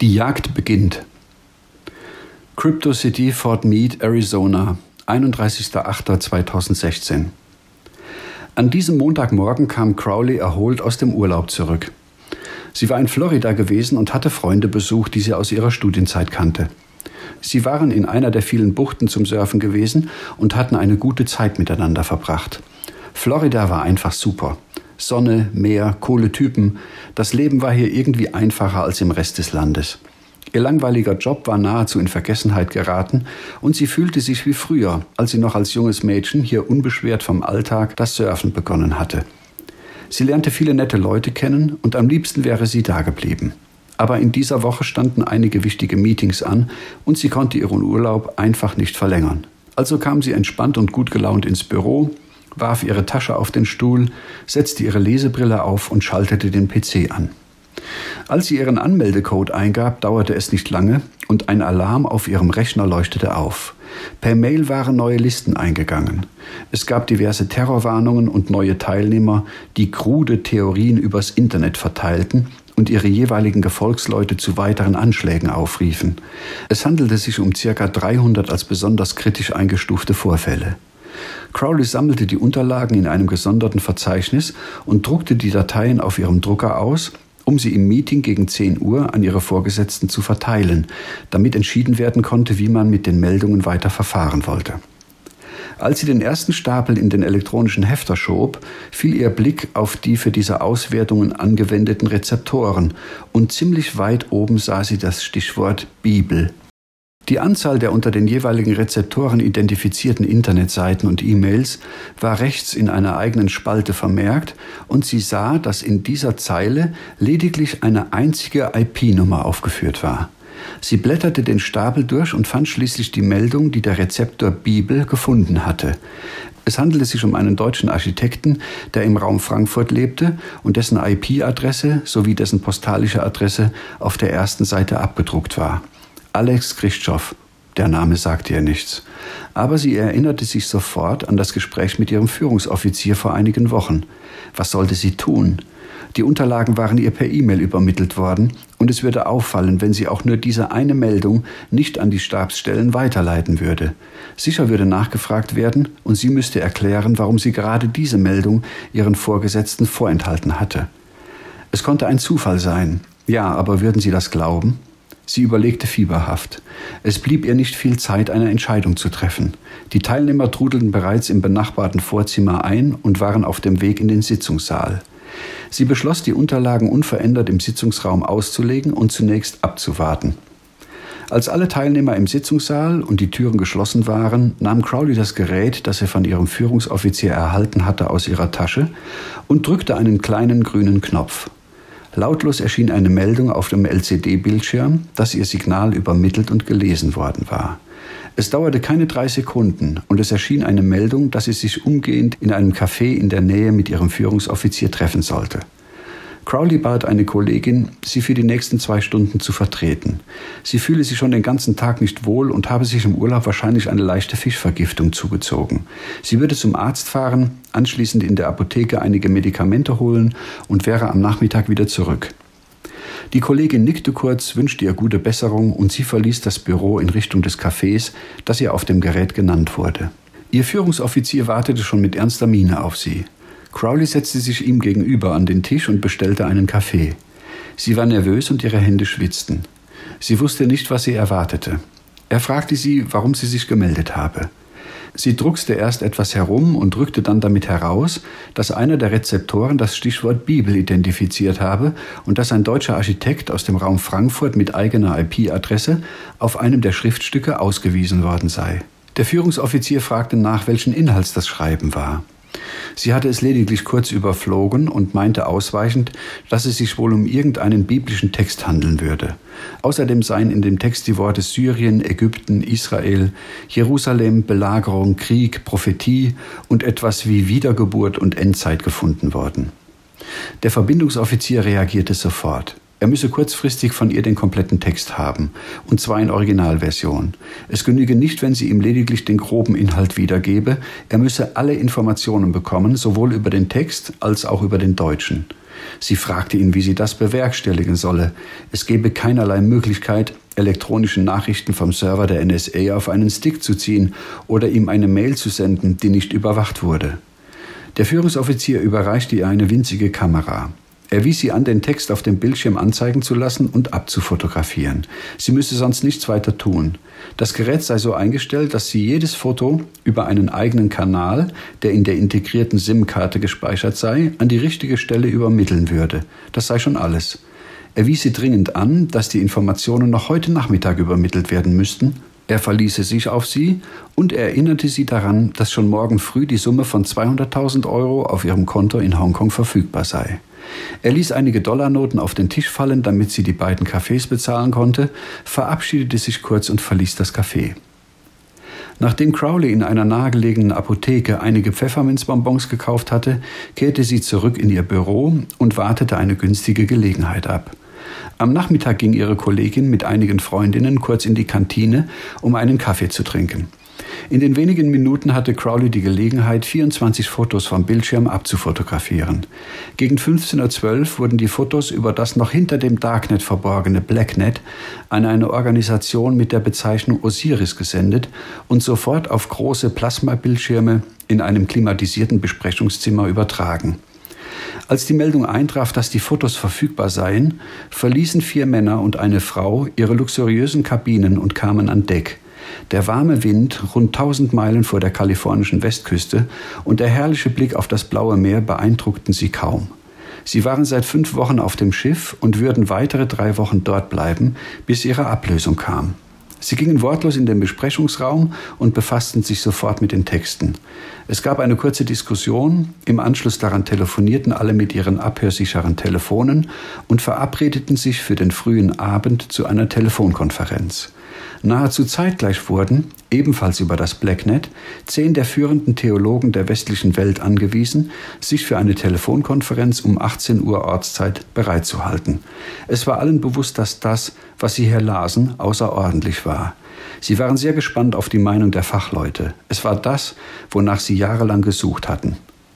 Die Jagd beginnt. Crypto City, Fort Meade, Arizona, 31.08.2016. An diesem Montagmorgen kam Crowley erholt aus dem Urlaub zurück. Sie war in Florida gewesen und hatte Freunde besucht, die sie aus ihrer Studienzeit kannte. Sie waren in einer der vielen Buchten zum Surfen gewesen und hatten eine gute Zeit miteinander verbracht. Florida war einfach super. Sonne, Meer, coole Typen. Das Leben war hier irgendwie einfacher als im Rest des Landes. Ihr langweiliger Job war nahezu in Vergessenheit geraten und sie fühlte sich wie früher, als sie noch als junges Mädchen hier unbeschwert vom Alltag das Surfen begonnen hatte. Sie lernte viele nette Leute kennen und am liebsten wäre sie dageblieben. Aber in dieser Woche standen einige wichtige Meetings an und sie konnte ihren Urlaub einfach nicht verlängern. Also kam sie entspannt und gut gelaunt ins Büro, warf ihre Tasche auf den Stuhl, setzte ihre Lesebrille auf und schaltete den PC an. Als sie ihren Anmeldecode eingab, dauerte es nicht lange und ein Alarm auf ihrem Rechner leuchtete auf. Per Mail waren neue Listen eingegangen. Es gab diverse Terrorwarnungen und neue Teilnehmer, die krude Theorien übers Internet verteilten und ihre jeweiligen Gefolgsleute zu weiteren Anschlägen aufriefen. Es handelte sich um circa 300 als besonders kritisch eingestufte Vorfälle. Crowley sammelte die Unterlagen in einem gesonderten Verzeichnis und druckte die Dateien auf ihrem Drucker aus, um sie im Meeting gegen 10 Uhr an ihre Vorgesetzten zu verteilen, damit entschieden werden konnte, wie man mit den Meldungen weiter verfahren wollte. Als sie den ersten Stapel in den elektronischen Hefter schob, fiel ihr Blick auf die für diese Auswertungen angewendeten Rezeptoren und ziemlich weit oben sah sie das Stichwort Bibel die Anzahl der unter den jeweiligen Rezeptoren identifizierten Internetseiten und E-Mails war rechts in einer eigenen Spalte vermerkt und sie sah, dass in dieser Zeile lediglich eine einzige IP-Nummer aufgeführt war. Sie blätterte den Stapel durch und fand schließlich die Meldung, die der Rezeptor Bibel gefunden hatte. Es handelte sich um einen deutschen Architekten, der im Raum Frankfurt lebte und dessen IP-Adresse sowie dessen postalische Adresse auf der ersten Seite abgedruckt war. Alex Christoph. Der Name sagte ihr nichts. Aber sie erinnerte sich sofort an das Gespräch mit ihrem Führungsoffizier vor einigen Wochen. Was sollte sie tun? Die Unterlagen waren ihr per E-Mail übermittelt worden und es würde auffallen, wenn sie auch nur diese eine Meldung nicht an die Stabsstellen weiterleiten würde. Sicher würde nachgefragt werden und sie müsste erklären, warum sie gerade diese Meldung ihren Vorgesetzten vorenthalten hatte. Es konnte ein Zufall sein. Ja, aber würden Sie das glauben? Sie überlegte fieberhaft. Es blieb ihr nicht viel Zeit, eine Entscheidung zu treffen. Die Teilnehmer trudelten bereits im benachbarten Vorzimmer ein und waren auf dem Weg in den Sitzungssaal. Sie beschloss, die Unterlagen unverändert im Sitzungsraum auszulegen und zunächst abzuwarten. Als alle Teilnehmer im Sitzungssaal und die Türen geschlossen waren, nahm Crowley das Gerät, das er von ihrem Führungsoffizier erhalten hatte, aus ihrer Tasche und drückte einen kleinen grünen Knopf. Lautlos erschien eine Meldung auf dem LCD-Bildschirm, dass ihr Signal übermittelt und gelesen worden war. Es dauerte keine drei Sekunden und es erschien eine Meldung, dass sie sich umgehend in einem Café in der Nähe mit ihrem Führungsoffizier treffen sollte. Crowley bat eine Kollegin, sie für die nächsten zwei Stunden zu vertreten. Sie fühle sich schon den ganzen Tag nicht wohl und habe sich im Urlaub wahrscheinlich eine leichte Fischvergiftung zugezogen. Sie würde zum Arzt fahren, anschließend in der Apotheke einige Medikamente holen und wäre am Nachmittag wieder zurück. Die Kollegin nickte kurz, wünschte ihr gute Besserung und sie verließ das Büro in Richtung des Cafés, das ihr auf dem Gerät genannt wurde. Ihr Führungsoffizier wartete schon mit ernster Miene auf sie. Crowley setzte sich ihm gegenüber an den Tisch und bestellte einen Kaffee. Sie war nervös und ihre Hände schwitzten. Sie wusste nicht, was sie erwartete. Er fragte sie, warum sie sich gemeldet habe. Sie druckste erst etwas herum und drückte dann damit heraus, dass einer der Rezeptoren das Stichwort Bibel identifiziert habe und dass ein deutscher Architekt aus dem Raum Frankfurt mit eigener IP-Adresse auf einem der Schriftstücke ausgewiesen worden sei. Der Führungsoffizier fragte nach, welchen Inhalts das Schreiben war. Sie hatte es lediglich kurz überflogen und meinte ausweichend, dass es sich wohl um irgendeinen biblischen Text handeln würde. Außerdem seien in dem Text die Worte Syrien, Ägypten, Israel, Jerusalem, Belagerung, Krieg, Prophetie und etwas wie Wiedergeburt und Endzeit gefunden worden. Der Verbindungsoffizier reagierte sofort. Er müsse kurzfristig von ihr den kompletten Text haben, und zwar in Originalversion. Es genüge nicht, wenn sie ihm lediglich den groben Inhalt wiedergebe, er müsse alle Informationen bekommen, sowohl über den Text als auch über den Deutschen. Sie fragte ihn, wie sie das bewerkstelligen solle. Es gebe keinerlei Möglichkeit, elektronischen Nachrichten vom Server der NSA auf einen Stick zu ziehen oder ihm eine Mail zu senden, die nicht überwacht wurde. Der Führungsoffizier überreichte ihr eine winzige Kamera. Er wies sie an, den Text auf dem Bildschirm anzeigen zu lassen und abzufotografieren. Sie müsse sonst nichts weiter tun. Das Gerät sei so eingestellt, dass sie jedes Foto über einen eigenen Kanal, der in der integrierten SIM-Karte gespeichert sei, an die richtige Stelle übermitteln würde. Das sei schon alles. Er wies sie dringend an, dass die Informationen noch heute Nachmittag übermittelt werden müssten. Er verließe sich auf sie und erinnerte sie daran, dass schon morgen früh die Summe von 200.000 Euro auf ihrem Konto in Hongkong verfügbar sei. Er ließ einige Dollarnoten auf den Tisch fallen, damit sie die beiden Kaffees bezahlen konnte, verabschiedete sich kurz und verließ das Café. Nachdem Crowley in einer nahegelegenen Apotheke einige Pfefferminzbonbons gekauft hatte, kehrte sie zurück in ihr Büro und wartete eine günstige Gelegenheit ab. Am Nachmittag ging ihre Kollegin mit einigen Freundinnen kurz in die Kantine, um einen Kaffee zu trinken. In den wenigen Minuten hatte Crowley die Gelegenheit, 24 Fotos vom Bildschirm abzufotografieren. Gegen 15.12 Uhr wurden die Fotos über das noch hinter dem Darknet verborgene Blacknet an eine Organisation mit der Bezeichnung Osiris gesendet und sofort auf große Plasmabildschirme in einem klimatisierten Besprechungszimmer übertragen. Als die Meldung eintraf, dass die Fotos verfügbar seien, verließen vier Männer und eine Frau ihre luxuriösen Kabinen und kamen an Deck. Der warme Wind rund 1000 Meilen vor der kalifornischen Westküste und der herrliche Blick auf das blaue Meer beeindruckten sie kaum. Sie waren seit fünf Wochen auf dem Schiff und würden weitere drei Wochen dort bleiben, bis ihre Ablösung kam. Sie gingen wortlos in den Besprechungsraum und befassten sich sofort mit den Texten. Es gab eine kurze Diskussion, im Anschluss daran telefonierten alle mit ihren abhörsicheren Telefonen und verabredeten sich für den frühen Abend zu einer Telefonkonferenz. Nahezu zeitgleich wurden, ebenfalls über das Blacknet, zehn der führenden Theologen der westlichen Welt angewiesen, sich für eine Telefonkonferenz um 18 Uhr Ortszeit bereitzuhalten. Es war allen bewusst, dass das, was sie hier lasen, außerordentlich war. Sie waren sehr gespannt auf die Meinung der Fachleute. Es war das, wonach sie jahrelang gesucht hatten.